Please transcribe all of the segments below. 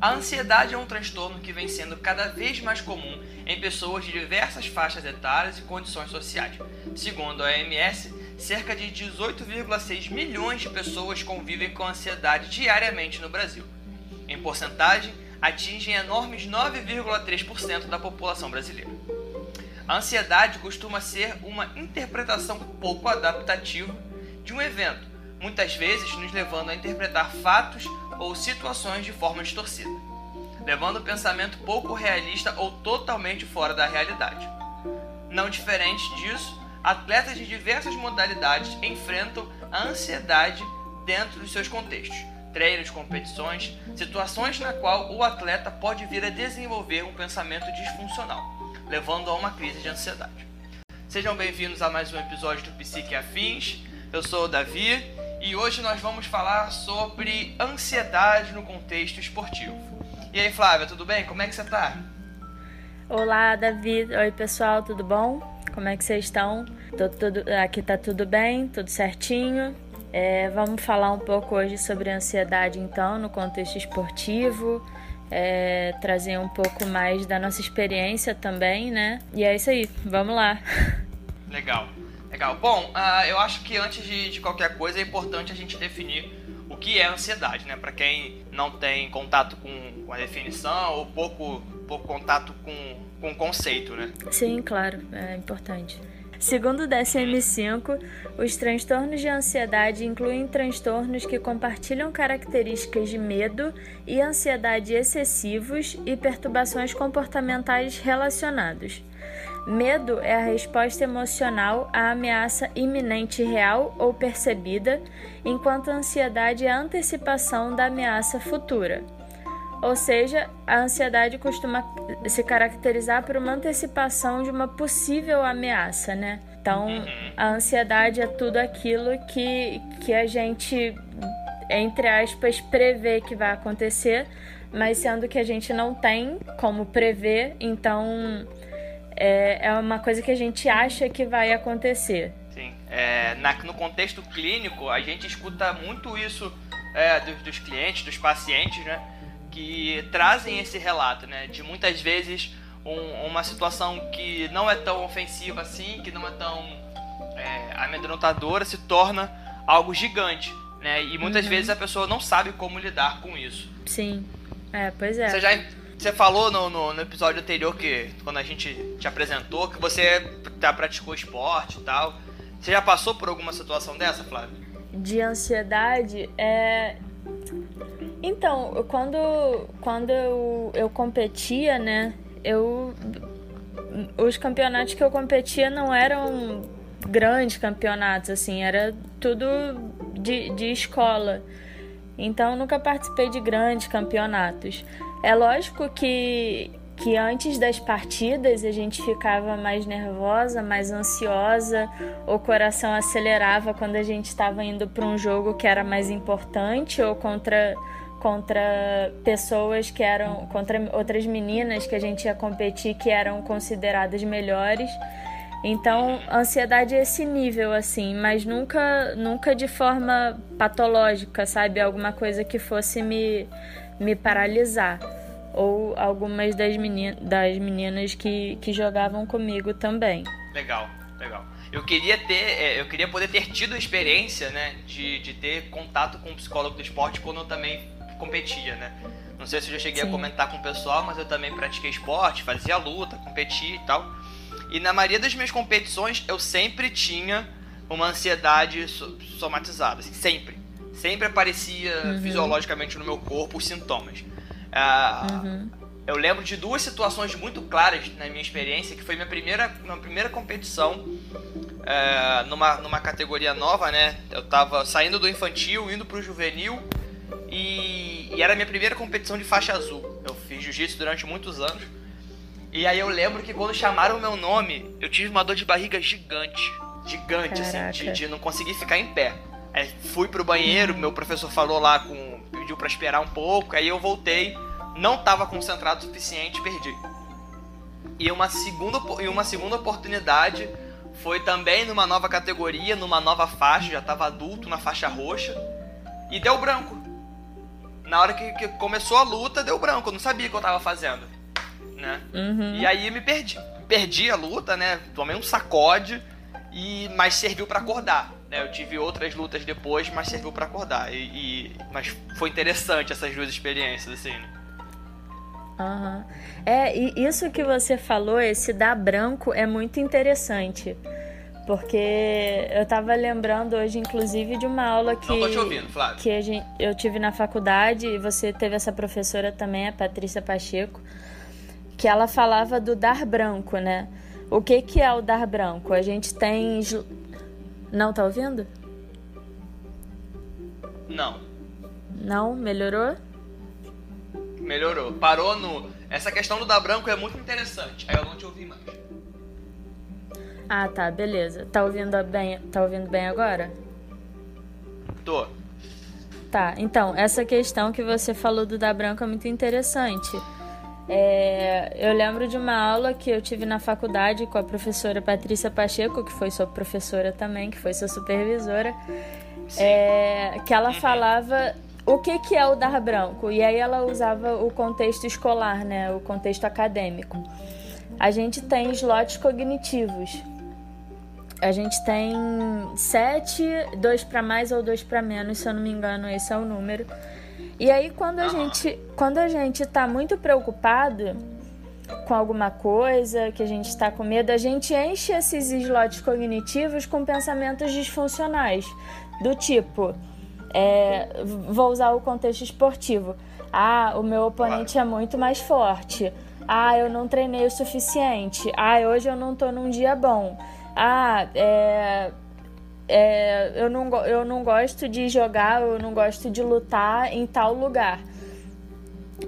A ansiedade é um transtorno que vem sendo cada vez mais comum em pessoas de diversas faixas etárias e condições sociais. Segundo a OMS, cerca de 18,6 milhões de pessoas convivem com ansiedade diariamente no Brasil. Em porcentagem, atingem enormes 9,3% da população brasileira. A ansiedade costuma ser uma interpretação pouco adaptativa de um evento, muitas vezes nos levando a interpretar fatos ou situações de forma distorcida, levando o pensamento pouco realista ou totalmente fora da realidade. Não diferente disso, atletas de diversas modalidades enfrentam a ansiedade dentro dos seus contextos, treinos, competições, situações na qual o atleta pode vir a desenvolver um pensamento disfuncional, levando a uma crise de ansiedade. Sejam bem-vindos a mais um episódio do Psique Afins. Eu sou o Davi e hoje nós vamos falar sobre ansiedade no contexto esportivo. E aí, Flávia, tudo bem? Como é que você tá? Olá, Davi. Oi, pessoal, tudo bom? Como é que vocês estão? Tô, tudo, aqui tá tudo bem, tudo certinho. É, vamos falar um pouco hoje sobre ansiedade, então, no contexto esportivo. É, trazer um pouco mais da nossa experiência também, né? E é isso aí, vamos lá. Legal. Legal. Bom, uh, eu acho que antes de, de, qualquer coisa é importante a gente definir o que é ansiedade, né? Para quem não tem contato com, com, a definição ou pouco, pouco contato com, com o conceito, né? Sim, claro, é importante. Segundo o DSM-5, os transtornos de ansiedade incluem transtornos que compartilham características de medo e ansiedade excessivos e perturbações comportamentais relacionados. Medo é a resposta emocional à ameaça iminente real ou percebida, enquanto a ansiedade é a antecipação da ameaça futura. Ou seja, a ansiedade costuma se caracterizar por uma antecipação de uma possível ameaça, né? Então, a ansiedade é tudo aquilo que, que a gente, entre aspas, prevê que vai acontecer, mas sendo que a gente não tem como prever, então é, é uma coisa que a gente acha que vai acontecer. Sim. É, na, no contexto clínico, a gente escuta muito isso é, dos, dos, clientes, dos pacientes, né? Que trazem esse relato, né? De muitas vezes um, uma situação que não é tão ofensiva assim, que não é tão é, amedrontadora, se torna algo gigante, né? E muitas uhum. vezes a pessoa não sabe como lidar com isso. Sim. É, pois é. Você já você falou no, no, no, episódio anterior que quando a gente te apresentou que você já praticou esporte e tal. Você já passou por alguma situação dessa, Flávia? De ansiedade, é. Então, quando, quando eu, eu competia, né? Eu. Os campeonatos que eu competia não eram grandes campeonatos, assim, era tudo de, de escola. Então, nunca participei de grandes campeonatos. É lógico que, que antes das partidas a gente ficava mais nervosa, mais ansiosa, o coração acelerava quando a gente estava indo para um jogo que era mais importante ou contra contra pessoas que eram contra outras meninas que a gente ia competir que eram consideradas melhores. Então, ansiedade é esse nível assim, mas nunca nunca de forma patológica, sabe? Alguma coisa que fosse me me paralisar. Ou algumas das, menin das meninas que, que jogavam comigo também. Legal, legal. Eu queria ter, é, eu queria poder ter tido a experiência, né, de, de ter contato com um psicólogo do esporte quando eu também competia, né? Não sei se eu já cheguei Sim. a comentar com o pessoal, mas eu também pratiquei esporte, fazia luta, competia e tal. E na maioria das minhas competições eu sempre tinha uma ansiedade somatizada, assim, sempre sempre aparecia uhum. fisiologicamente no meu corpo os sintomas. Ah, uhum. Eu lembro de duas situações muito claras na minha experiência, que foi minha primeira, minha primeira competição é, numa, numa categoria nova, né? Eu tava saindo do infantil, indo pro juvenil, e, e era a minha primeira competição de faixa azul. Eu fiz jiu-jitsu durante muitos anos. E aí eu lembro que quando chamaram o meu nome, eu tive uma dor de barriga gigante. Gigante, Caraca. assim, de, de não conseguir ficar em pé. Aí fui pro banheiro, meu professor falou lá com. pediu para esperar um pouco, aí eu voltei, não estava concentrado o suficiente, perdi. E uma segunda, e uma segunda oportunidade foi também numa nova categoria, numa nova faixa, já estava adulto na faixa roxa, e deu branco. na hora que, que, começou a luta, deu branco. Eu não sabia o que eu tava fazendo, né? Uhum. E aí me perdi. Perdi a luta, né? Tomei um sacode, e mas serviu para acordar. Né? Eu tive outras lutas depois, mas serviu para acordar. E, e, mas foi interessante essas duas experiências, assim. Né? Uhum. É, e isso que você falou, esse dar branco, é muito interessante. Porque eu tava lembrando hoje, inclusive, de uma aula que, Não tô te ouvindo, Flávio. que a gente, eu tive na faculdade, e você teve essa professora também, a Patrícia Pacheco, que ela falava do dar branco, né? O que, que é o dar branco? A gente tem. Não, tá ouvindo? Não. Não? Melhorou? Melhorou. Parou no. Essa questão do dar branco é muito interessante. Aí eu não te ouvi mais. Ah, tá, beleza. Tá ouvindo bem, tá ouvindo bem agora? Tô. Tá, então, essa questão que você falou do dar branco é muito interessante. É, eu lembro de uma aula que eu tive na faculdade com a professora Patrícia Pacheco, que foi sua professora também, que foi sua supervisora, é, que ela falava o que, que é o dar branco. E aí ela usava o contexto escolar, né, o contexto acadêmico. A gente tem slots cognitivos. A gente tem sete, dois para mais ou dois para menos, se eu não me engano, esse é o número. E aí quando a gente, quando a gente tá muito preocupado com alguma coisa, que a gente está com medo, a gente enche esses slots cognitivos com pensamentos disfuncionais, do tipo, é, vou usar o contexto esportivo. Ah, o meu oponente é muito mais forte. Ah, eu não treinei o suficiente. Ah, hoje eu não tô num dia bom ah, é, é, eu, não, eu não gosto de jogar, eu não gosto de lutar em tal lugar.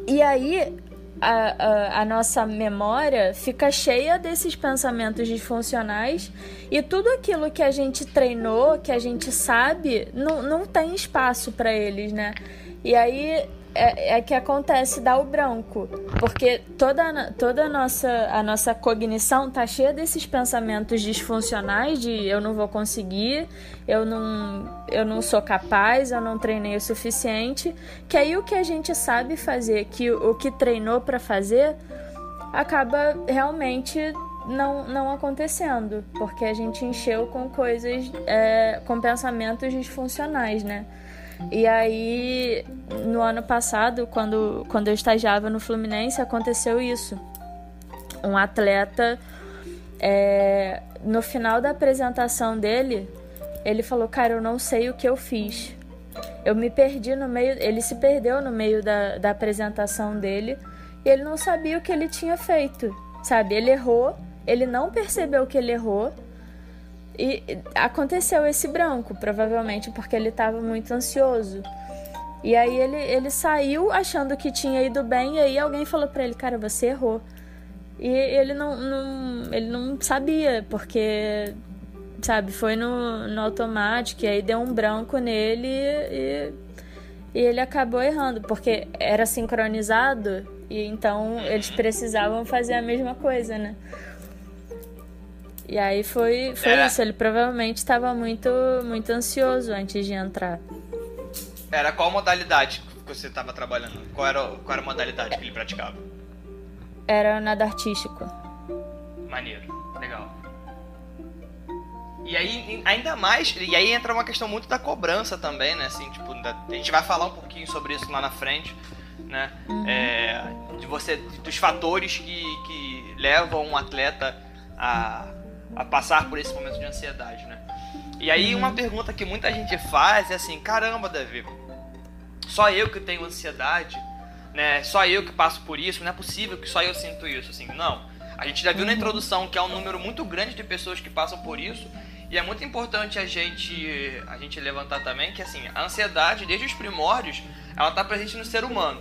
E aí a, a, a, nossa memória fica cheia desses pensamentos disfuncionais e tudo aquilo que a gente treinou, que a gente sabe, não, não tem espaço para eles, né? E aí é, é, que acontece dar o branco, porque toda, toda a, nossa, a nossa cognição tá cheia desses pensamentos disfuncionais de eu não vou conseguir, eu não, eu não sou capaz, eu não treinei o suficiente, que aí o que a gente sabe fazer, que o que treinou para fazer, acaba realmente não, não acontecendo, porque a gente encheu com coisas, é, com pensamentos disfuncionais, né? E aí, no ano passado, quando, quando eu estagiava no Fluminense, aconteceu isso. Um atleta, é, no final da apresentação dele, ele falou: Cara, eu não sei o que eu fiz. Eu me perdi no meio. Ele se perdeu no meio da, da apresentação dele e ele não sabia o que ele tinha feito. Sabe? Ele errou, ele não percebeu que ele errou e aconteceu esse branco, provavelmente porque ele estava muito ansioso. E aí ele, ele saiu achando que tinha ido bem, e aí alguém falou para ele, cara, você errou. E ele não, não, ele não sabia, porque, sabe, foi no, no automático, e aí deu um branco nele e, e ele acabou errando, porque era sincronizado, e então eles precisavam fazer a mesma coisa, né? E aí foi, foi era... isso. Ele provavelmente estava muito, muito ansioso antes de entrar. Era qual modalidade que você estava trabalhando? Qual era, qual era a modalidade que ele praticava? Era nada artístico. Maneiro, legal. E aí, ainda mais, e aí entra uma questão muito da cobrança também, né? Assim, tipo, a gente vai falar um pouquinho sobre isso lá na frente, né? Uhum. É, de você, dos fatores que, que levam um atleta a a passar por esse momento de ansiedade, né? E aí uma pergunta que muita gente faz é assim, caramba, Davi, só eu que tenho ansiedade, né? Só eu que passo por isso, não é possível que só eu sinto isso, assim, não. A gente já viu na introdução que há um número muito grande de pessoas que passam por isso e é muito importante a gente a gente levantar também que assim, a ansiedade desde os primórdios, ela está presente no ser humano.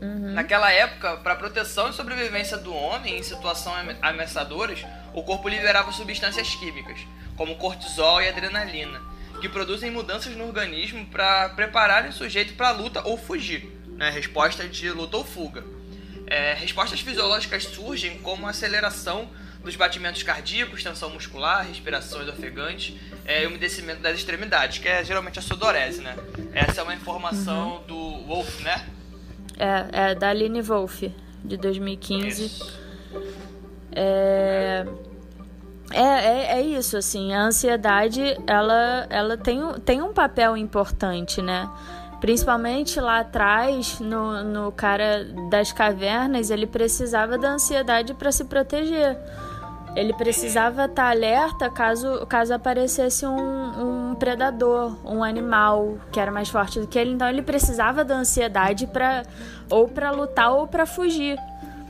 Uhum. Naquela época, para proteção e sobrevivência do homem em situações ameaçadoras, o corpo liberava substâncias químicas, como cortisol e adrenalina, que produzem mudanças no organismo para preparar o sujeito para luta ou fugir, né? resposta de luta ou fuga. É, respostas fisiológicas surgem como aceleração dos batimentos cardíacos, tensão muscular, respirações ofegantes é, e umedecimento das extremidades, que é geralmente a sudorese, né? Essa é uma informação uhum. do Wolf, né? É, é da Aline Wolf, de 2015. Isso. É... É, é, é, isso, assim, a ansiedade, ela, ela tem, tem um papel importante, né? Principalmente lá atrás, no, no cara das cavernas, ele precisava da ansiedade para se proteger. Ele precisava estar alerta caso, caso aparecesse um, um predador, um animal que era mais forte do que ele. Então ele precisava da ansiedade para ou para lutar ou para fugir.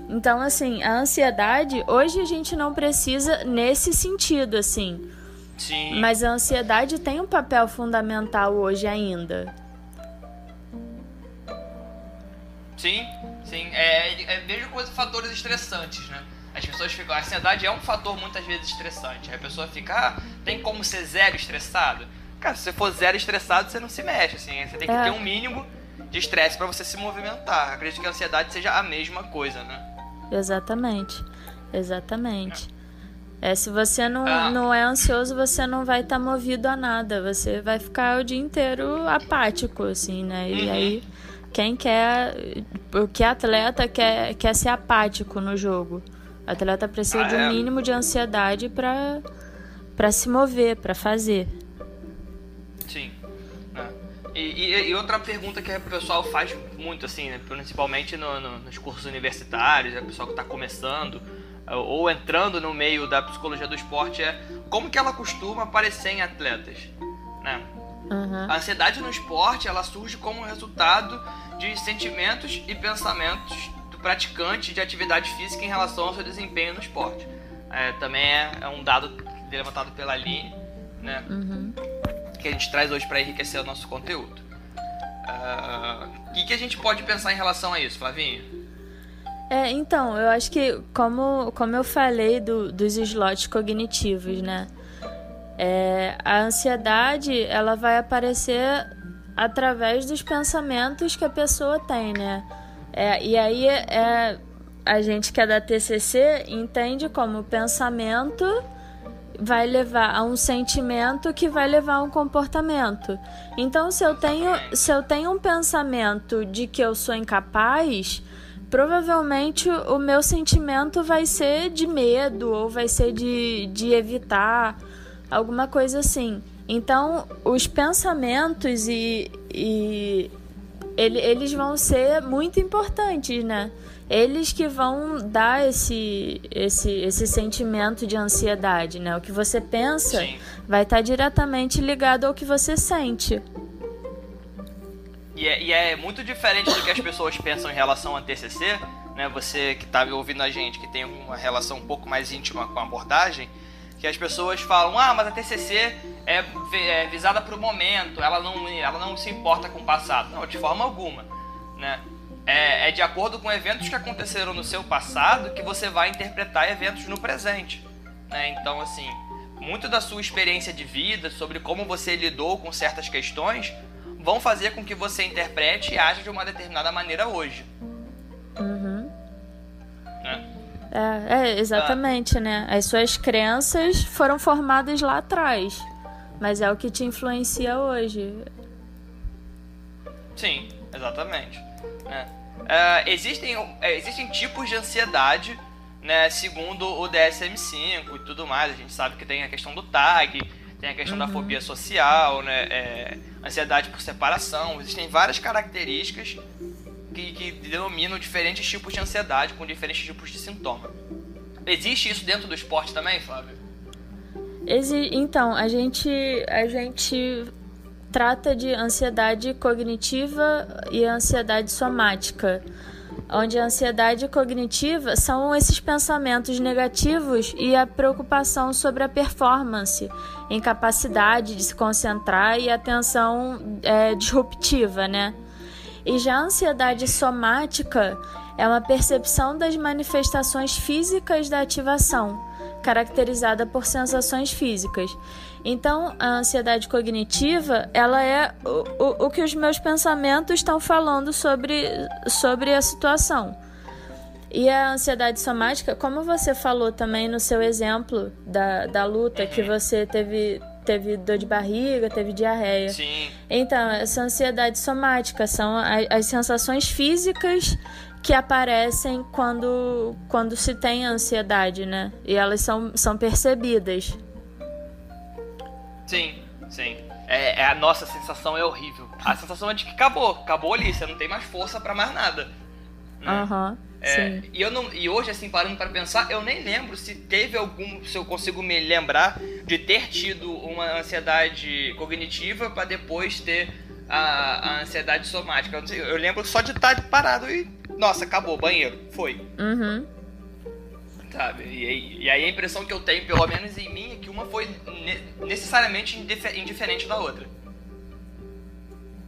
Então, assim, a ansiedade, hoje a gente não precisa nesse sentido, assim. Sim. Mas a ansiedade tem um papel fundamental hoje ainda. Sim, sim. É, é vejo coisas, fatores estressantes, né? As pessoas ficam. A ansiedade é um fator muitas vezes estressante. A pessoa fica, ah, tem como ser zero estressado? Cara, se você for zero estressado, você não se mexe, assim. Você tem que é. ter um mínimo de estresse para você se movimentar. Acredito que a ansiedade seja a mesma coisa, né? Exatamente. Exatamente. É, se você não, ah. não é ansioso, você não vai estar tá movido a nada. Você vai ficar o dia inteiro apático, assim, né? E uhum. aí, quem quer. O que atleta quer, quer ser apático no jogo? O atleta precisa ah, de um é? mínimo de ansiedade para para se mover, para fazer. E, e, e, outra pergunta que o pessoal faz muito, assim, né? principalmente no, no, nos cursos universitários, é o pessoal que está começando ou entrando no meio da psicologia do esporte é como que ela costuma aparecer em atletas, né? Uhum. A ansiedade no esporte ela surge como resultado de sentimentos e pensamentos do praticante de atividade física em relação ao seu desempenho no esporte. É, também é, é, um dado levantado pela Aline, né? Uhum que a gente traz hoje para enriquecer o nosso conteúdo. Ah, o uh, que, que a gente pode pensar em relação a isso, Flavinho? É, então, eu acho que, como, como eu falei do, dos slots cognitivos, né? É, a ansiedade, ela vai aparecer através dos pensamentos que a pessoa tem, né? É, e aí, é, a gente que é da TCC entende como pensamento vai levar a um sentimento que vai levar a um comportamento. Então, se eu tenho, se eu tenho um pensamento de que eu sou incapaz, provavelmente o meu sentimento vai ser de medo ou vai ser de, de evitar alguma coisa assim. Então, os pensamentos e, e ele, eles vão ser muito importantes, né? Eles que vão dar esse, esse, esse sentimento de ansiedade, né? O que você pensa Sim. vai estar diretamente ligado ao que você sente. E é, e é, muito diferente do que as pessoas pensam em relação ao TCC, né? Você que está ouvindo a gente, que tem uma relação um pouco mais íntima com a abordagem, que as pessoas falam, ah, mas a TCC é, é visada para o momento, ela não, ela não se importa com o passado. Não, de forma alguma, né? É, é de acordo com eventos que aconteceram no seu passado que você vai interpretar eventos no presente. Né? Então, assim, muito da sua experiência de vida, sobre como você lidou com certas questões, vão fazer com que você interprete e age de uma determinada maneira hoje. Uhum. Né? É, é, exatamente, ah. né? As suas crenças foram formadas lá atrás, mas é o que te influencia hoje. Sim, exatamente. Né? Uh, existem, uh, existem tipos de ansiedade, né, segundo o DSM-5 e tudo mais. A gente sabe que tem a questão do TAG, tem a questão uhum. da fobia social, né, é, ansiedade por separação. Existem várias características que, que denominam diferentes tipos de ansiedade com diferentes tipos de sintoma. Existe isso dentro do esporte também, Flávio? Exi então, a gente, a gente trata de ansiedade cognitiva e ansiedade somática, onde a ansiedade cognitiva são esses pensamentos negativos e a preocupação sobre a performance, incapacidade de se concentrar e atenção é, disruptiva, né? E já a ansiedade somática é uma percepção das manifestações físicas da ativação, caracterizada por sensações físicas. Então, a ansiedade cognitiva, ela é o, o, o que os meus pensamentos estão falando sobre, sobre a situação. E a ansiedade somática, como você falou também no seu exemplo da, da luta, uhum. que você teve, teve dor de barriga, teve diarreia. Sim. Então, essa ansiedade somática são as, as sensações físicas que aparecem quando, quando se tem ansiedade, né? E elas são, são percebidas. Sim, sim. É, é, a nossa sensação é horrível. A sensação é de que acabou, acabou ali, você não tem mais força para mais nada. Né? Aham. Né? Uhum. É, e, eu não, e hoje, assim, parando para pensar, eu nem lembro se teve algum. Se eu consigo me lembrar de ter tido uma ansiedade cognitiva para depois ter a, a, ansiedade somática. Eu, sei, eu, lembro só de estar parado e. Nossa, acabou, banheiro, foi. Uhum. Sabe? E, e aí a impressão que eu tenho, pelo menos em mim, é que uma foi necessariamente indiferente da outra.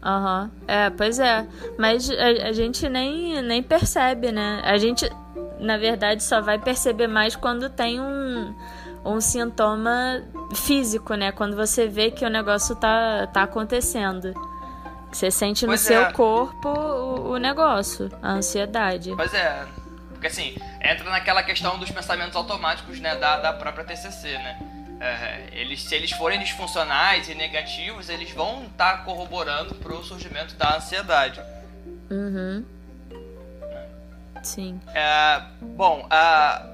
Aham. Uhum. É, pois é. Mas a, a, gente nem, nem percebe, né? A gente, na verdade, só vai perceber mais quando tem um, um sintoma físico, né? Quando você vê que o negócio tá, tá acontecendo. Você sente pois no é. seu corpo o, o negócio, a ansiedade. Pois é. Porque assim, entra naquela questão dos pensamentos automáticos, né? Da, da própria TCC, né? é, eles, se eles forem disfuncionais e negativos, eles vão estar tá corroborando para o surgimento da ansiedade. Uhum. Sim. É, bom, a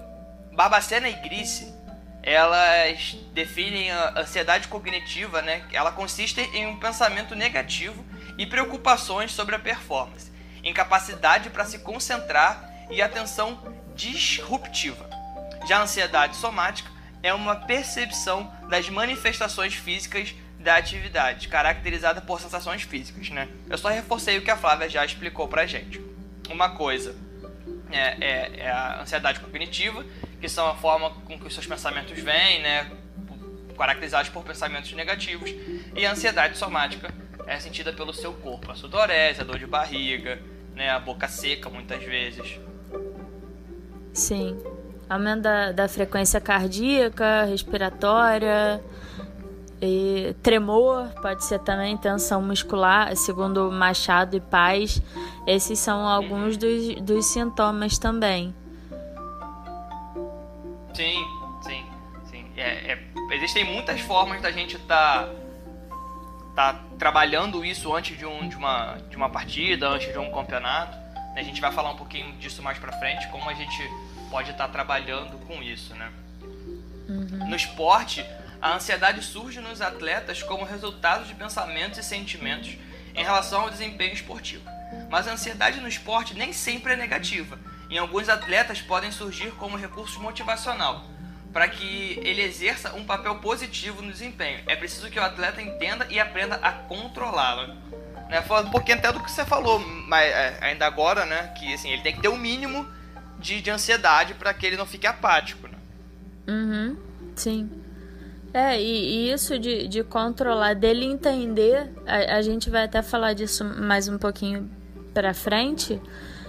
Barbacena e Grice, elas definem a ansiedade cognitiva, né? Ela consiste em um pensamento negativo e preocupações sobre a performance, incapacidade para se concentrar e atenção disruptiva. Já a ansiedade somática é uma percepção das manifestações físicas da atividade, caracterizada por sensações físicas, né? Eu só reforcei o que a Flávia já explicou pra gente. Uma coisa é, é, é a ansiedade cognitiva, que são a forma com que os seus pensamentos vêm, né? Caracterizados por pensamentos negativos. E a ansiedade somática é sentida pelo seu corpo, a sudorese, a dor de barriga, né? A boca seca, muitas vezes. Sim aumento da, da frequência cardíaca, respiratória, e tremor, pode ser também tensão muscular, segundo Machado e Paz. Esses são alguns dos, dos sintomas também. Sim, sim, sim. É, é, existem muitas formas da gente estar tá, tá trabalhando isso antes de, um, de, uma, de uma partida, antes de um campeonato. A gente vai falar um pouquinho disso mais pra frente, como a gente pode estar trabalhando com isso, né? Uhum. No esporte, a ansiedade surge nos atletas como resultado de pensamentos e sentimentos em relação ao desempenho esportivo. Mas a ansiedade no esporte nem sempre é negativa. Em alguns atletas podem surgir como recurso motivacional, para que ele exerça um papel positivo no desempenho. É preciso que o atleta entenda e aprenda a controlá-la. Né? Falando um pouquinho até do que você falou, mas é, ainda agora, né? Que assim, ele tem que ter o um mínimo de, de ansiedade para que ele não fique apático. Né? Uhum, sim. É, e, e, isso de, de controlar, dele entender, a, a gente vai até falar disso mais um pouquinho para frente,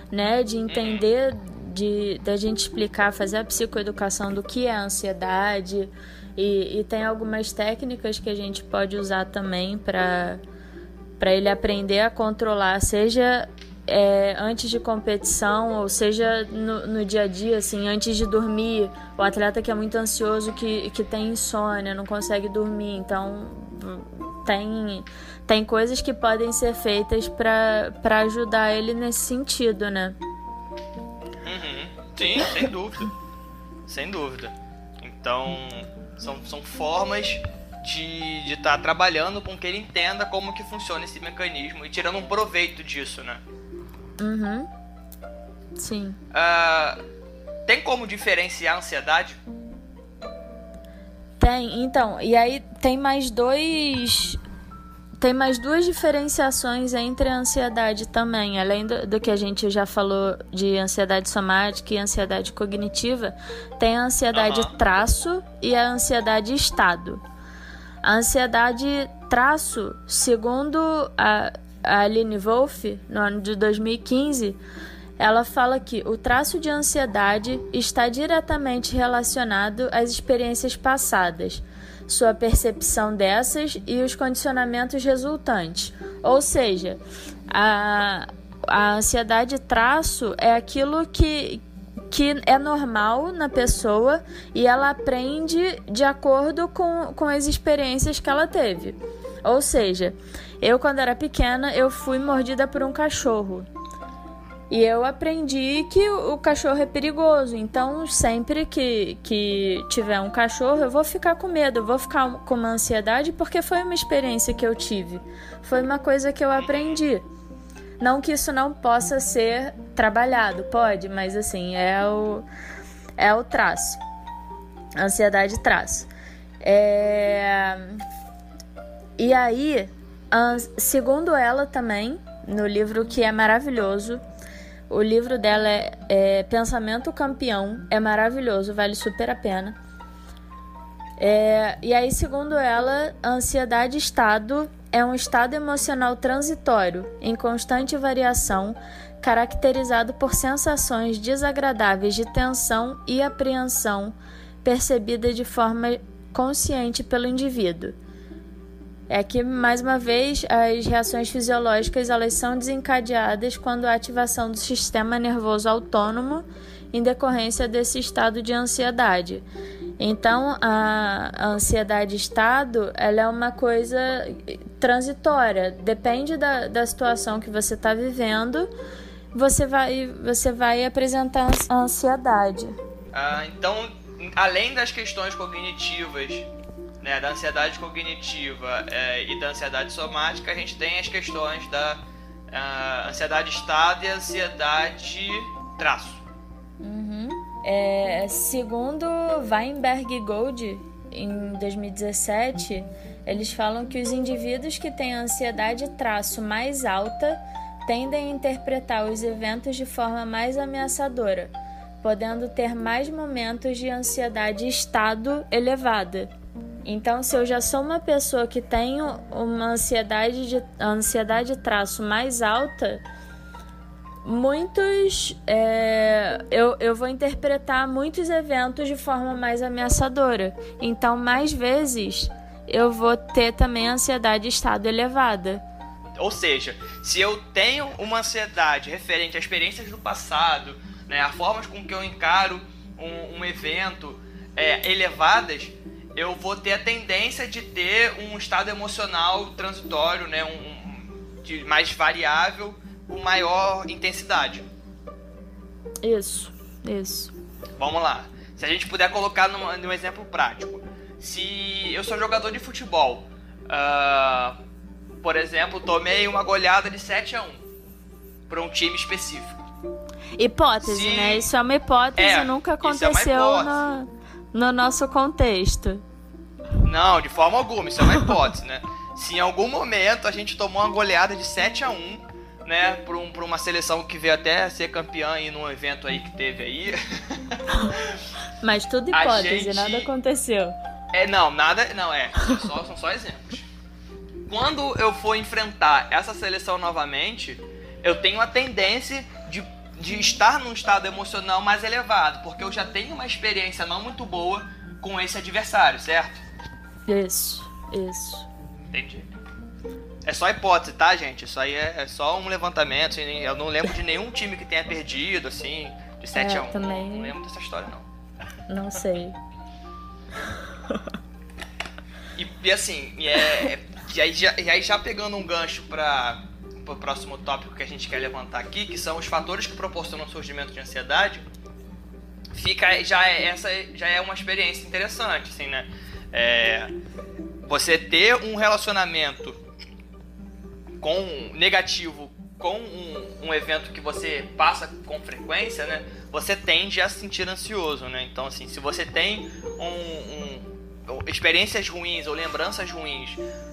né? De entender, de da gente explicar, fazer a psicoeducação do que é ansiedade. E, e tem algumas técnicas que a gente pode usar também para para ele aprender a controlar, seja é, antes de competição, ou seja, no, no, dia a dia, assim, antes de dormir, o atleta que é muito ansioso, que, que tem insônia, não consegue dormir, então tem, tem coisas que podem ser feitas para ajudar ele nesse sentido, né? Uhum. Sim, sem dúvida. sem dúvida. Então, são, são formas de estar tá trabalhando com que ele entenda como que funciona esse mecanismo e tirando um proveito disso, né? Uhum. Sim. Uh, tem como diferenciar a ansiedade? Tem, então, e aí tem mais dois. Tem mais duas diferenciações entre a ansiedade também, além do, do que a gente já falou de ansiedade somática e ansiedade cognitiva, tem a ansiedade uhum. traço e a ansiedade estado. A ansiedade traço, segundo a, a Aline Wolff, no ano de 2015, ela fala que o traço de ansiedade está diretamente relacionado às experiências passadas, sua percepção dessas e os condicionamentos resultantes. Ou seja, a, a ansiedade traço é aquilo que, que é normal na pessoa e ela aprende de acordo com, com as experiências que ela teve. Ou seja, eu quando era pequena, eu fui mordida por um cachorro. E eu aprendi que o cachorro é perigoso. Então, sempre que, que tiver um cachorro, eu vou ficar com medo, eu vou ficar com uma ansiedade, porque foi uma experiência que eu tive. Foi uma coisa que eu aprendi. Não que isso não possa ser trabalhado, pode, mas assim, é o, é o traço. Ansiedade traço. É... E aí, segundo ela também, no livro que é maravilhoso, o livro dela é, é Pensamento Campeão, é maravilhoso, vale super a pena. É, e aí, segundo ela, ansiedade estado é um estado emocional transitório, em constante variação, caracterizado por sensações desagradáveis de tensão e apreensão percebida de forma consciente pelo indivíduo. É que mais uma vez as reações fisiológicas elas são desencadeadas quando a ativação do sistema nervoso autônomo em decorrência desse estado de ansiedade. Então, a, ansiedade estado ela é uma coisa transitória, depende da, da situação que você está vivendo, você vai, você vai apresentar ansiedade. Ah, então, além das questões cognitivas né, da ansiedade cognitiva é, e da ansiedade somática, a gente tem as questões da uh, ansiedade estado e ansiedade traço. É, segundo Weinberg Gold, em 2017, eles falam que os indivíduos que têm ansiedade traço mais alta tendem a interpretar os eventos de forma mais ameaçadora, podendo ter mais momentos de ansiedade estado elevada. Então, se eu já sou uma pessoa que tem uma ansiedade de ansiedade traço mais alta, muitos é, eu, eu vou interpretar muitos eventos de forma mais ameaçadora. Então, mais vezes eu vou ter também ansiedade estado elevada. Ou seja, se eu tenho uma ansiedade referente a experiências do passado, né, a formas com que eu encaro um, um evento é, elevadas, eu vou ter a tendência de ter um estado emocional transitório, né, um, de mais variável, com maior intensidade. Isso, isso. Vamos lá. Se a gente puder colocar num, num exemplo prático. Se eu sou jogador de futebol, uh, por exemplo, tomei uma goleada de 7 a 1 para um time específico. Hipótese, Se... né? Isso é uma hipótese, é, nunca é aconteceu é no, no nosso contexto. Não, de forma alguma, isso é uma hipótese, né? Se em algum momento a gente tomou uma goleada de 7 a 1 né, por, um, uma seleção que veio até ser campeã em um evento aí que teve aí. Mas tudo hipótese, gente... nada aconteceu. É, não, nada, não, é, só, são só exemplos. Quando eu for enfrentar essa seleção novamente, eu tenho a tendência de, de estar num estado emocional mais elevado, porque eu já tenho uma experiência não muito boa com esse adversário, certo? Isso, isso. Entendi. É só hipótese, tá, gente? Isso aí é, é só um levantamento. Assim, eu não lembro de nenhum time que tenha perdido, assim, de 7 é, a 1. Também... Não, lembro dessa história, não. Não sei. e, e, assim, e, é, e, aí já, e aí já pegando um gancho para o próximo tópico que a gente quer levantar aqui, que são os fatores que proporcionam o surgimento de ansiedade, fica já é, essa já é uma experiência interessante, assim, né? É, você ter um relacionamento com negativo com um, um, evento que você passa com frequência, né? Você tende a se sentir ansioso, né? Então, assim, se você tem um, um, experiências ruins ou lembranças ruins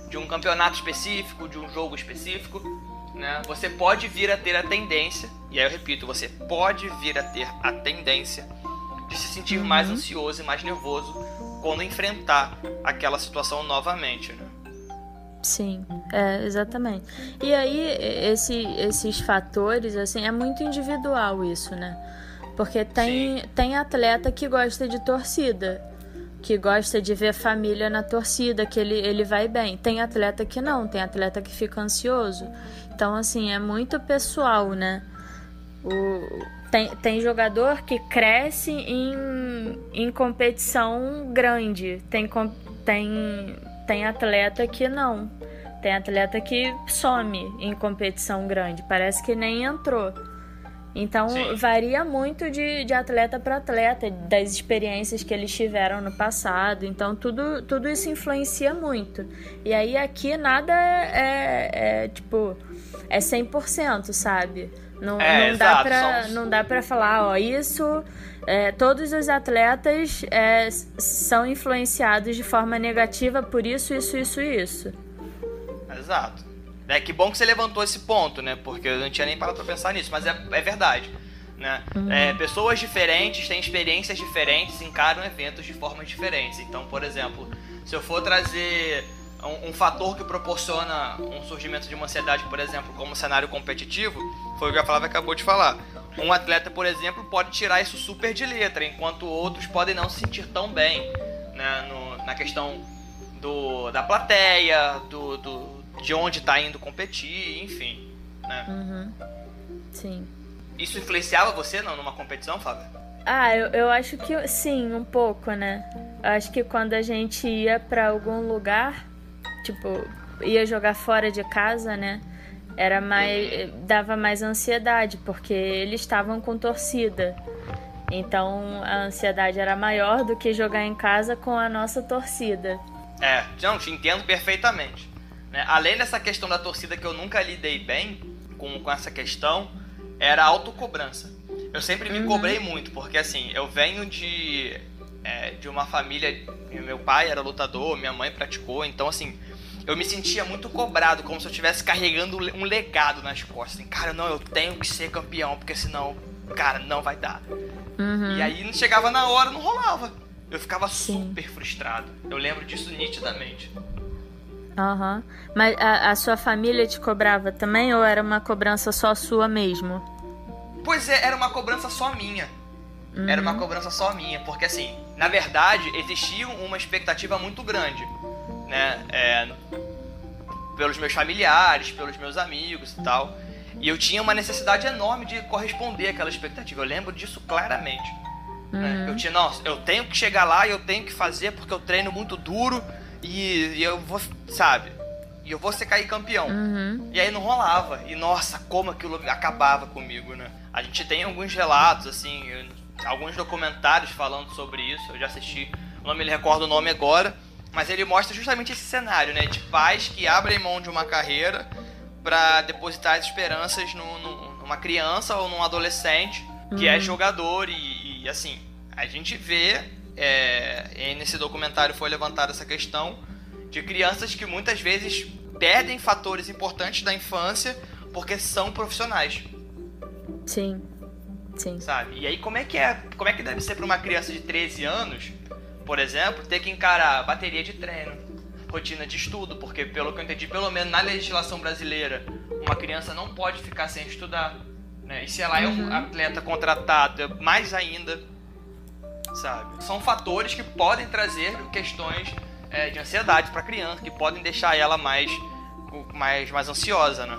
de um campeonato específico, de um jogo específico, né? Você pode vir a ter a tendência, e aí eu repito, você pode vir a ter a tendência de se sentir uhum. mais ansioso e mais nervoso quando enfrentar aquela situação novamente, né? Sim, é, exatamente. E aí, esse, esses fatores, assim, é muito individual isso, né? Porque tem, tem atleta que gosta de torcida, que gosta de ver família na torcida, que ele, ele vai bem. Tem atleta que não, tem atleta que fica ansioso. Então, assim, é muito pessoal, né? O, tem, tem jogador que cresce em, em competição grande. Tem, tem, tem atleta que não. Tem atleta que some em competição grande. Parece que nem entrou. Então Sim. varia muito de, de atleta para atleta, das experiências que eles tiveram no passado. Então tudo, tudo isso influencia muito. E aí aqui nada é, é, é tipo, é 100%, sabe? Não, é, não, dá pra, não dá pra falar, ó, isso. É, todos os atletas é, são influenciados de forma negativa por isso, isso, isso isso. Exato. É que bom que você levantou esse ponto, né? Porque eu não tinha nem parado pra pensar nisso, mas é, é verdade. Né? Uhum. É, pessoas diferentes têm experiências diferentes, encaram eventos de formas diferentes. Então, por exemplo, se eu for trazer um, um, fator que proporciona um surgimento de uma ansiedade, por exemplo, como cenário competitivo, foi o que a Flávia acabou de falar. Um atleta, por exemplo, pode tirar isso super de letra, enquanto outros podem não se sentir tão bem né, no, na questão do, da plateia, do, do de onde está indo competir, enfim. Né? Uhum. Sim. Isso influenciava você não, numa competição, Flávia? Ah, eu, eu acho que sim, um pouco, né? Eu acho que quando a gente ia para algum lugar, tipo, ia jogar fora de casa, né? Era mais. dava mais ansiedade, porque eles estavam com torcida. Então a ansiedade era maior do que jogar em casa com a nossa torcida. É, não, te entendo perfeitamente. Né? Além dessa questão da torcida que eu nunca lidei bem com, com essa questão, era a autocobrança. Eu sempre me uhum. cobrei muito, porque assim, eu venho de, é, de uma família. Meu pai era lutador, minha mãe praticou, então assim, eu me sentia muito cobrado, como se eu estivesse carregando um legado nas costas. Assim, cara, não, eu tenho que ser campeão, porque senão, cara, não vai dar. Uhum. E aí chegava na hora, não rolava. Eu ficava Sim. super frustrado. Eu lembro disso nitidamente. Aham. Uhum. Mas a, a, sua família te cobrava também ou era uma cobrança só sua mesmo? Pois é, era uma cobrança só minha. Uhum. Era uma cobrança só minha, porque assim, na verdade, existia uma expectativa muito grande né? É, pelos meus familiares, pelos meus amigos e tal. E eu tinha uma necessidade enorme de corresponder àquela expectativa. Eu lembro disso claramente. Né? Uhum. Né? Eu tinha, nossa, eu tenho que chegar lá e eu tenho que fazer porque eu treino muito duro e, e eu vou, sabe? E eu vou ser cair campeão. Uhum. E aí não rolava. E nossa, como aquilo acabava comigo, né? A gente tem alguns relatos, assim, alguns documentários falando sobre isso. Eu já assisti, não me recordo o nome agora mas ele mostra justamente esse cenário, né? De pais que abrem mão de uma carreira para depositar as esperanças no, no, numa criança ou num adolescente que é uhum. é jogador e, e, assim, a gente vê, é, nesse documentário foi levantada essa questão de crianças que muitas vezes perdem fatores importantes da infância porque são profissionais. Sim. Sim. Sabe? E aí como é que é, como é que deve ser para uma criança de 13 anos por exemplo, ter que encarar bateria de treino, rotina de estudo, porque pelo que eu entendi, pelo menos na legislação brasileira, uma criança não pode ficar sem estudar. Né? E se ela é um uhum. atleta contratada, mais ainda, sabe? São fatores que podem trazer questões é, de ansiedade para a criança, que podem deixar ela mais, mais, mais ansiosa, né?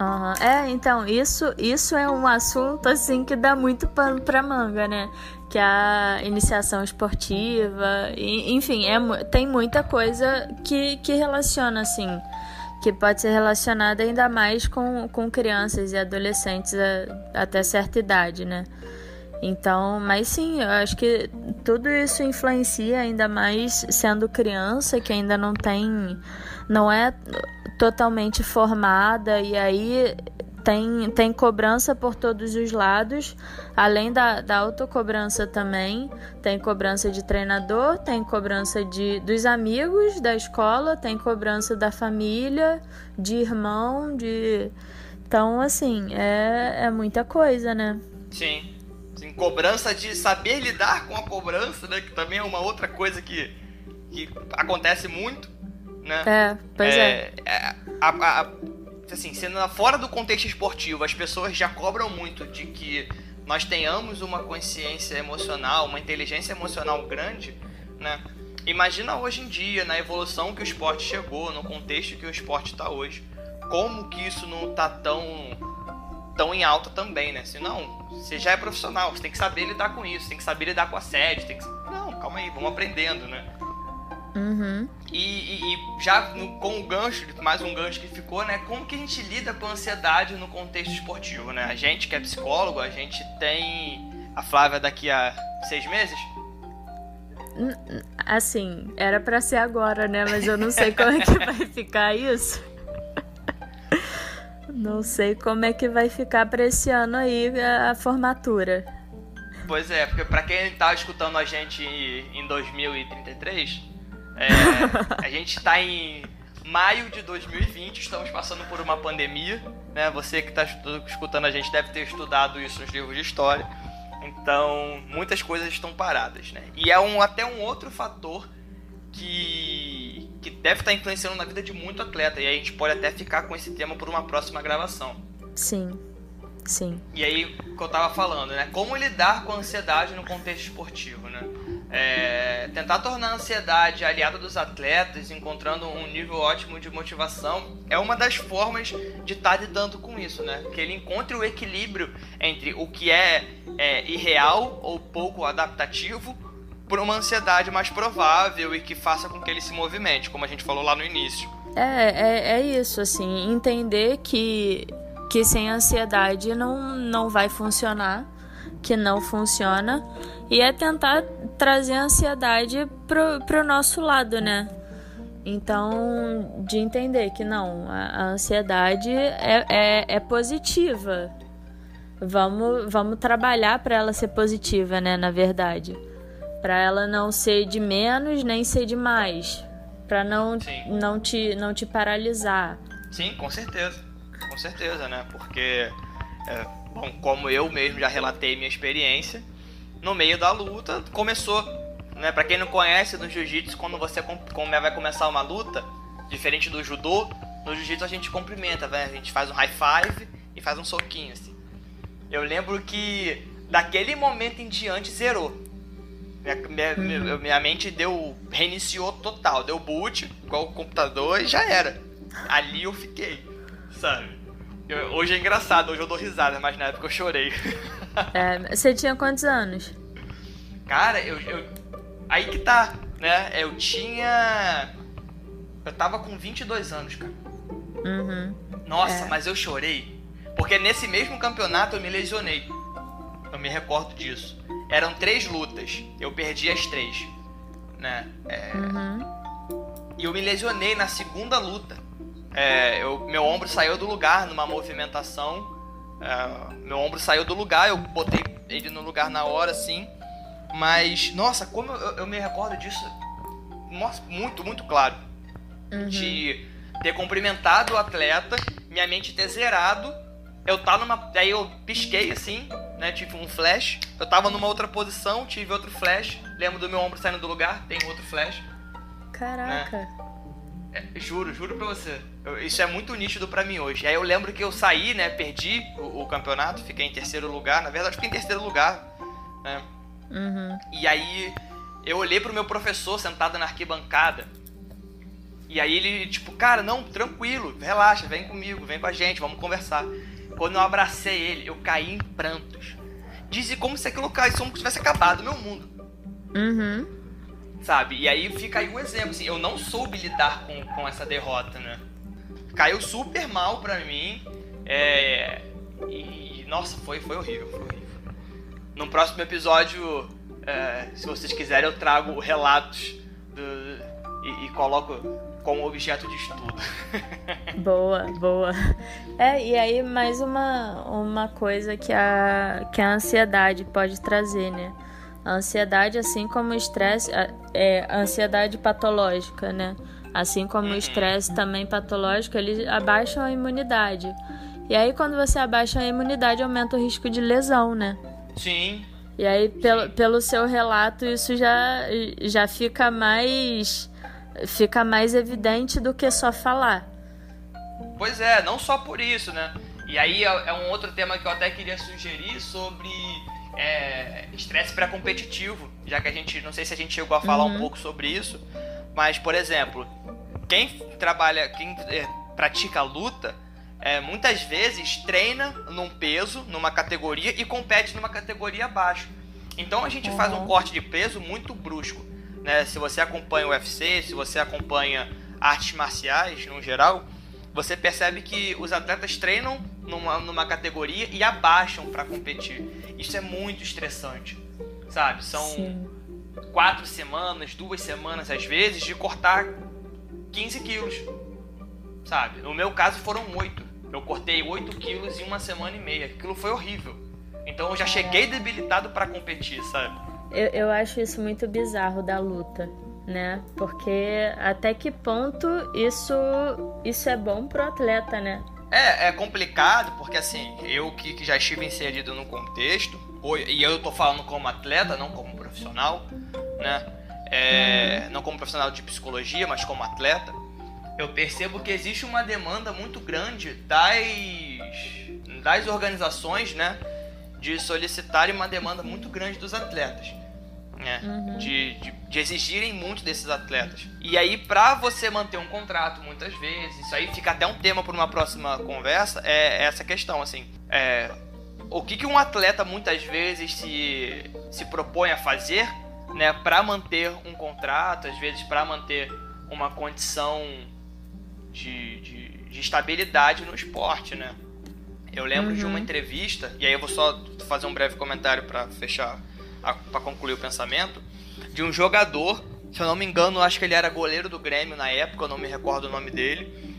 Uhum. É, então, isso, isso é um assunto assim que dá muito pano pra manga, né? Que é a iniciação esportiva, e, enfim, é, tem muita coisa que, que relaciona, assim, que pode ser relacionada ainda mais com, com crianças e adolescentes a, até certa idade, né? Então, mas sim, eu acho que tudo isso influencia ainda mais sendo criança, que ainda não tem. não é totalmente formada e aí tem, tem cobrança por todos os lados, além da, da autocobrança também. Tem cobrança de treinador, tem cobrança de, dos amigos da escola, tem cobrança da família, de irmão, de. Então, assim, é, é muita coisa, né? Sim. Sim. Cobrança de saber lidar com a cobrança, né? Que também é uma outra coisa que, que acontece muito né? É, pois é. é. é a, a, assim, sendo fora do contexto esportivo, as pessoas já cobram muito de que nós tenhamos uma consciência emocional, uma inteligência emocional grande, né? Imagina hoje em dia, na evolução que o esporte chegou, no contexto que o esporte está hoje, como que isso não está tão tão em alta também, né? Se não, você já é profissional, você tem que saber lidar com isso, tem que saber lidar com assédio, tem que... Não, calma aí, vamos aprendendo, né? Uhum. E, e, e, já no, com o gancho, mais um gancho que ficou, né? Como que a gente lida com a ansiedade no contexto esportivo, né? A gente que é psicólogo, a gente tem a Flávia daqui a seis meses? Assim, era para ser agora, né? Mas eu não sei como é que vai ficar isso. Não sei como é que vai ficar para esse ano aí a formatura. Pois é, porque para quem tá escutando a gente em 2033, é, a gente está em maio de 2020, estamos passando por uma pandemia. Né? Você que está escutando a gente deve ter estudado isso nos livros de história. Então, muitas coisas estão paradas. Né? E é um, até um outro fator que, que deve estar tá influenciando na vida de muito atleta. E a gente pode até ficar com esse tema por uma próxima gravação. Sim. Sim. E aí, o que eu estava falando, né? Como lidar com a ansiedade no contexto esportivo, né? É, tentar tornar a ansiedade aliada dos atletas, encontrando um nível ótimo de motivação, é uma das formas de estar lidando com isso, né? Que ele encontre o equilíbrio entre o que é, é irreal ou pouco adaptativo por uma ansiedade mais provável e que faça com que ele se movimente, como a gente falou lá no início. É, é, é isso, assim, entender que, que sem ansiedade não, não vai funcionar, que não funciona e é tentar trazer a ansiedade pro, pro nosso lado, né? Então, de entender que não, a, a ansiedade é, é, é, positiva. Vamos, vamos trabalhar para ela ser positiva, né? Na verdade. Para ela não ser de menos nem ser de mais. Para não, não, te, não te paralisar. Sim, com certeza. Com certeza, né? Porque, é, bom, como eu mesmo já relatei minha experiência, no meio da luta, começou, né, para quem não conhece no jiu-jitsu, quando você como vai começar uma luta, diferente do judô, no jiu-jitsu a gente cumprimenta, né? a gente faz um high five e faz um soquinho assim. Eu lembro que daquele momento em diante zerou. Minha, minha, uhum. minha mente deu. reiniciou total, deu boot, igual o computador e já era. Ali eu fiquei, sabe? Eu, hoje é engraçado, hoje eu dou risada, mas na época eu chorei. É, você tinha quantos anos? Cara, eu, eu. Aí que tá, né? Eu tinha. Eu tava com 22 anos, cara. Uhum. Nossa, é. mas eu chorei. Porque nesse mesmo campeonato eu me lesionei. Eu me recordo disso. Eram três lutas. Eu perdi as três. Né? É... Uhum. E eu me lesionei na segunda luta. É, eu, meu ombro saiu do lugar numa movimentação. É, meu ombro saiu do lugar, eu botei ele no lugar na hora, assim. Mas, nossa, como eu, eu me recordo disso, nossa, muito, muito claro. Uhum. De ter cumprimentado o atleta, minha mente ter zerado. Eu tava numa. Aí eu pisquei assim, né? Tive um flash. Eu tava numa outra posição, tive outro flash. Lembro do meu ombro saindo do lugar, tem outro flash. Caraca. Né? É, juro, juro pra você. Eu, isso é muito nítido para mim hoje. Aí eu lembro que eu saí, né? Perdi o, o, campeonato, fiquei em terceiro lugar. Na verdade, fiquei em terceiro lugar. Né? Uhum. E aí eu olhei pro meu professor sentado na arquibancada. E aí ele, tipo, cara, não, tranquilo, relaxa, vem comigo, vem com a gente, vamos conversar. Quando eu abracei ele, eu caí em prantos. Dizia como se aquilo caísse, como se tivesse acabado meu mundo. Uhum sabe? E aí fica aí um exemplo, assim, eu não soube lidar com, com essa derrota, né? Caiu super mal pra mim, é, e, nossa, foi, foi horrível, foi horrível. No próximo episódio, é, se vocês quiserem, eu trago relatos do, e, e coloco como objeto de estudo. boa, boa. É, e aí mais uma, uma coisa que a, que a ansiedade pode trazer, né? A ansiedade, assim como o estresse, é a ansiedade patológica, né? Assim como o uhum. estresse também patológico, eles abaixam a imunidade. E aí, quando você abaixa a imunidade, aumenta o risco de lesão, né? Sim. E aí, pelo, pelo seu relato, isso já, já fica mais fica mais evidente do que só falar. Pois é, não só por isso, né? E aí é, é um outro tema que eu até queria sugerir sobre é, estresse pré-competitivo, já que a gente, não sei se a gente chegou a falar uhum. um pouco sobre isso, mas, por exemplo, quem trabalha, quem é, pratica luta, é, muitas vezes treina num peso, numa categoria e compete numa categoria abaixo. Então a gente uhum. faz um corte de peso muito brusco. Né? Se você acompanha o UFC, se você acompanha artes marciais no geral, você percebe que os atletas treinam numa, numa categoria e abaixam para competir. Isso é muito estressante, sabe? São Sim. quatro semanas, duas semanas às vezes, de cortar 15 quilos, sabe? No meu caso foram oito. Eu cortei 8 quilos em uma semana e meia. Aquilo foi horrível. Então eu já cheguei debilitado para competir, sabe? Eu, eu acho isso muito bizarro da luta né? Porque até que ponto isso isso é bom pro atleta, né? É, é complicado, porque assim, eu que, que já estive inserido no contexto, e eu tô falando como atleta, não como profissional, né? É. Não como profissional de psicologia, mas como atleta, eu percebo que existe uma demanda muito grande das, das organizações, né? De solicitarem uma demanda muito grande dos atletas né? Uhum. De, de, de, exigirem muito desses atletas. E aí, para você manter um contrato, muitas vezes, isso aí fica até um tema para uma próxima conversa, é essa questão, assim. É, o que, que um atleta muitas vezes se, se propõe a fazer, né, para manter um contrato, às vezes para manter uma condição de, de, de, estabilidade no esporte, né? Eu lembro uhum. de uma uhum. entrevista, e aí eu vou só fazer um breve comentário para fechar para concluir o pensamento, de um jogador, se eu não me engano, acho que ele era goleiro do Grêmio na época, eu não me recordo o nome dele.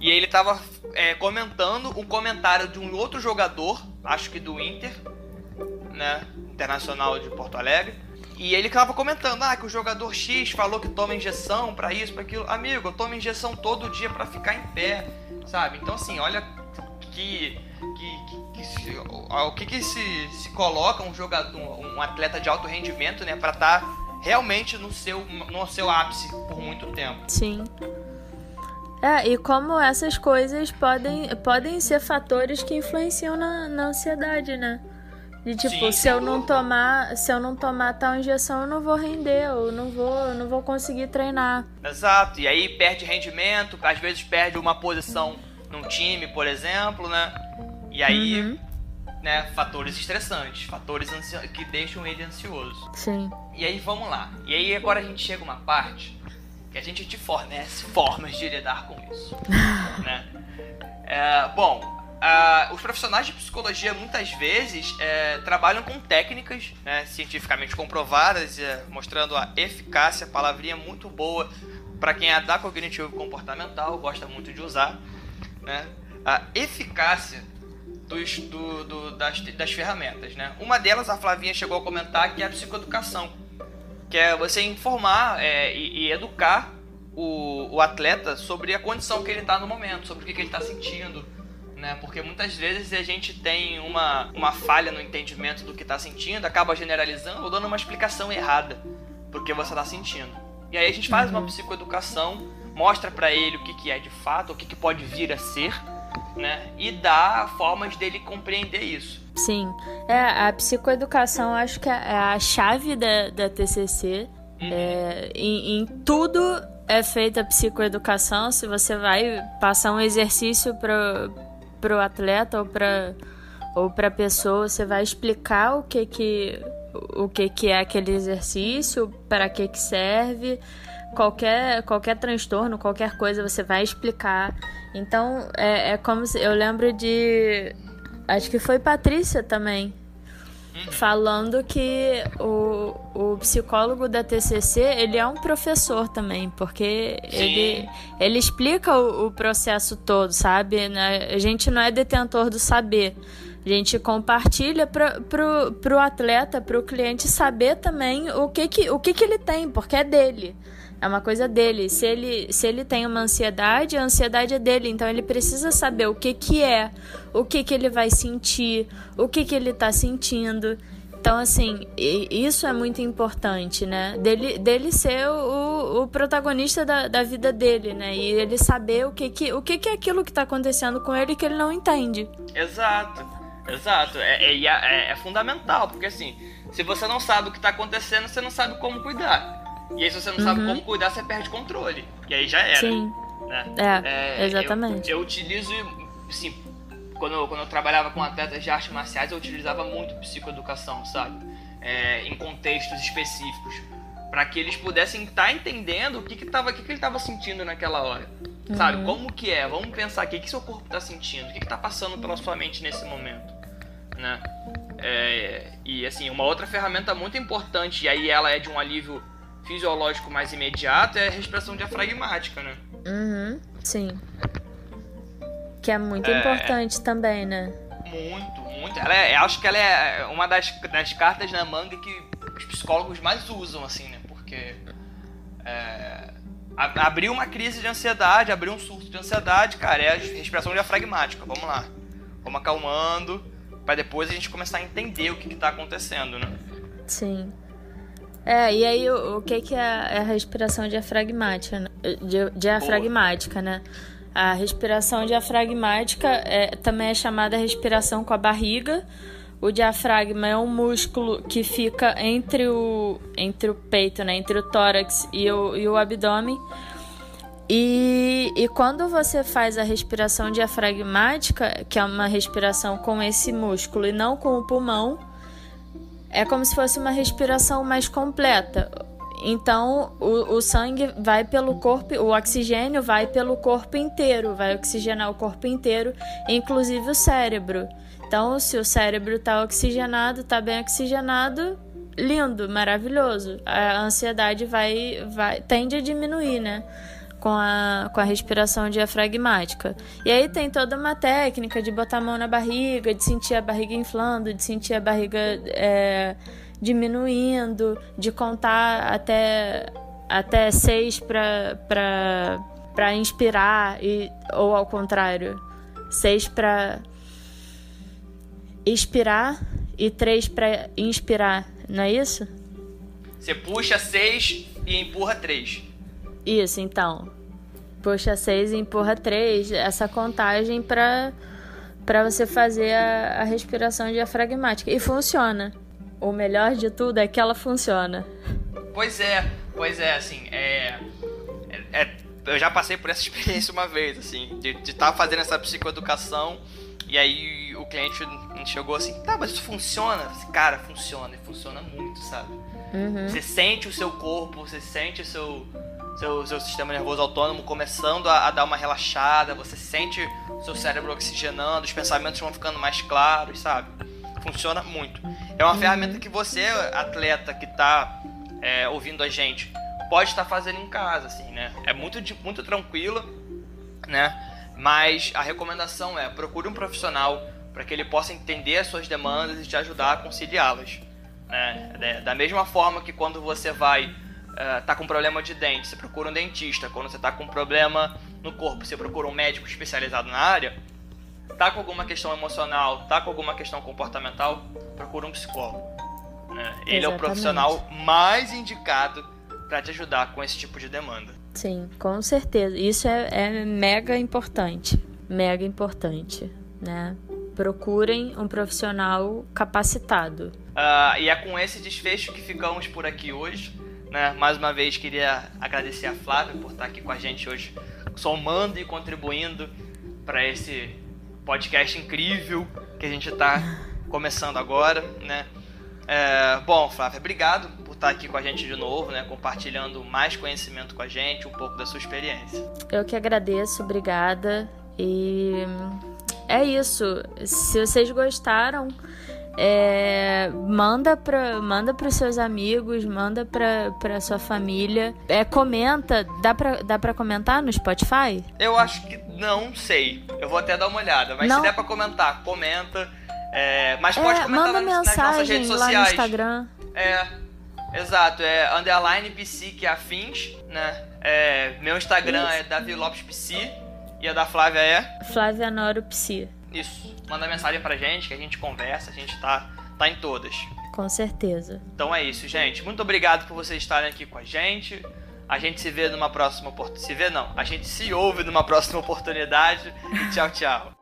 E ele estava é, comentando um comentário de um outro jogador, acho que do Inter, né, Internacional de Porto Alegre. E ele estava comentando, ah, que o jogador X falou que toma injeção para isso, para aquilo. Amigo, eu tomo injeção todo dia para ficar em pé, sabe? Então assim, olha que que, que, que se, o que, que se, se coloca um jogador, um, um atleta de alto rendimento, né, para estar tá realmente no seu, no seu ápice por muito tempo. Sim. É, e como essas coisas podem, podem ser fatores que influenciam na, na ansiedade, né? De tipo, Sim, se eu não tomar, se eu não tomar tal injeção, eu não vou render, eu não vou, eu não vou conseguir treinar. Exato. E aí perde rendimento, às vezes perde uma posição num time, por exemplo, né? E aí, uhum. né, fatores estressantes, fatores que deixam ele ansioso. Sim. E aí, vamos lá. E aí, agora a gente chega a uma parte que a gente te fornece formas de lidar com isso. né? É, bom, uh, os profissionais de psicologia muitas vezes é, trabalham com técnicas né, cientificamente comprovadas, é, mostrando a eficácia, palavrinha muito boa para quem é da cognitivo comportamental, gosta muito de usar. Né? A eficácia dos, do, do, das, das ferramentas, né? Uma delas, a Flavinha chegou a comentar, que é a psicoeducação, que é você informar é, e, e, educar o, o atleta sobre a condição que ele está no momento, sobre o que, que ele está sentindo, né? Porque muitas vezes a gente tem uma, uma falha no entendimento do que está sentindo, acaba generalizando ou dando uma explicação errada do que você está sentindo. E aí a gente faz uma psicoeducação, mostra para ele o que, que é de fato, o que, que pode vir a ser, né? E dá formas dele compreender isso. Sim. É, a psicoeducação acho que é a chave da, da TCC. Uhum. É, em, em tudo é feita a psicoeducação. Se você vai passar um exercício para o atleta ou para ou para pessoa, você vai explicar o que que o que que é aquele exercício, para que que serve qualquer, qualquer transtorno, qualquer coisa, você vai explicar. Então, é, é como se. Eu lembro de. Acho que foi Patrícia também. Falando que o, o psicólogo da TCC, ele é um professor também, porque ele, ele explica o, o processo todo, sabe? Né? A gente não é detentor do saber. A gente compartilha para pro, pro atleta, para o cliente saber também o que, que, o que, que ele tem, porque é dele. É uma coisa dele. Se ele, se ele tem uma ansiedade, a ansiedade é dele. Então ele precisa saber o que, que é, o que, que ele vai sentir, o que, que ele está sentindo. Então, assim, isso é muito importante, né? Dele, dele ser o, o protagonista da, da vida dele, né? E ele saber o que, que, o que, que é aquilo que está acontecendo com ele que ele não entende. Exato, exato. É, é, é, é fundamental, porque assim, se você não sabe o que está acontecendo, você não sabe como cuidar. E aí, se você não uhum. sabe como cuidar, você perde controle. E aí já era. Sim. Né? É, é, exatamente. Eu, eu, utilizo assim, quando eu, quando eu trabalhava com atletas de artes marciais, eu utilizava muito psicoeducação, sabe? É, em contextos específicos. para que eles pudessem estar tá entendendo o que, que, tava, o que, que ele estava sentindo naquela hora. Uhum. Sabe? Como que é? Vamos pensar aqui, o que seu corpo está sentindo? O que está passando pela sua mente nesse momento? Né? É, e assim, uma outra ferramenta muito importante, e aí ela é de um alívio fisiológico mais imediato, é a respiração diafragmática, né? Uhum, sim. Que é muito é, importante também, né? Muito, muito. Ela é, acho que ela é uma das, das cartas na manga que os psicólogos mais usam, assim, né? Porque é, abriu uma crise de ansiedade, abriu um surto de ansiedade, cara, é a respiração diafragmática. Vamos lá. Vamos acalmando, para depois a gente começar a entender o que, está acontecendo, né? Sim. É, e aí o, o que, que é a respiração diafragmática, né? diafragmática, né? A respiração diafragmática é, também é chamada respiração com a barriga. O diafragma é um músculo que fica entre o, entre o peito, né? entre o tórax e o, e o abdômen. E, e quando você faz a respiração diafragmática, que é uma respiração com esse músculo e não com o pulmão, é como se fosse uma respiração mais completa. Então, o, o, sangue vai pelo corpo, o oxigênio vai pelo corpo inteiro, vai oxigenar o corpo inteiro, inclusive o cérebro. Então, se o cérebro está oxigenado, está bem oxigenado, lindo, maravilhoso. A ansiedade vai, vai tende a diminuir, né? Com a, com a respiração diafragmática. E aí tem toda uma técnica de botar a mão na barriga, de sentir a barriga inflando, de sentir a barriga. É, diminuindo, de contar até, até seis para inspirar, e, ou ao contrário, seis para expirar e três para inspirar, não é isso? Você puxa seis e empurra três. Isso, então. Puxa seis e empurra três. Essa contagem para para você fazer a, a respiração diafragmática. E funciona o melhor de tudo é que ela funciona. Pois é, pois é, assim, é, é, é eu já passei por essa experiência uma vez, assim, de estar tá fazendo essa psicoeducação e aí o cliente chegou assim, tá, mas isso funciona? Cara, funciona, e funciona muito, sabe? Uhum. Você sente o seu corpo, você sente o seu, seu, seu sistema nervoso autônomo começando a, a dar uma relaxada, você sente seu cérebro oxigenando, os pensamentos vão ficando mais claros, sabe? Funciona muito. É uma ferramenta que você, atleta que está é, ouvindo a gente, pode estar fazendo em casa, assim, né? É muito, muito tranquilo, né? Mas a recomendação é procure um profissional para que ele possa entender as suas demandas e te ajudar a conciliá-las. Né? Da mesma forma que quando você vai uh, tá com problema de dente, você procura um dentista. Quando você está com problema no corpo, você procura um médico especializado na área tá com alguma questão emocional, tá com alguma questão comportamental, procura um psicólogo. Né? Ele é o profissional mais indicado para te ajudar com esse tipo de demanda. Sim, com certeza. Isso é, é mega importante. Mega importante, né? Procurem um profissional capacitado. Uh, e é com esse desfecho que ficamos por aqui hoje. Né? Mais uma vez queria agradecer a Flávia por estar aqui com a gente hoje, somando e contribuindo para esse podcast incrível que a gente está começando agora, né? É, bom, Flávia, obrigado por estar aqui com a gente de novo, né? Compartilhando mais conhecimento com a gente, um pouco da sua experiência. Eu que agradeço, obrigada. E é isso. Se vocês gostaram, é, manda para manda os seus amigos, manda para sua família. É, comenta, dá para dá pra comentar no Spotify? Eu acho que não sei. Eu vou até dar uma olhada. Mas não. se der pra comentar, comenta. É, mas pode é, comentar manda nas, nas nossas redes sociais. Lá no Instagram. É. Exato, é underline psi é afins, né? É, meu Instagram Isso. é Davi Lopes Psi e a da Flávia é? Flávia Noro Psi. Isso. Manda mensagem pra gente que a gente conversa, a gente tá, tá em todas. Com certeza. Então é isso, gente. Muito obrigado por vocês estarem aqui com a gente. A gente se vê numa próxima oportunidade. Se vê não, a gente se ouve numa próxima oportunidade. E tchau, tchau.